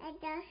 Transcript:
da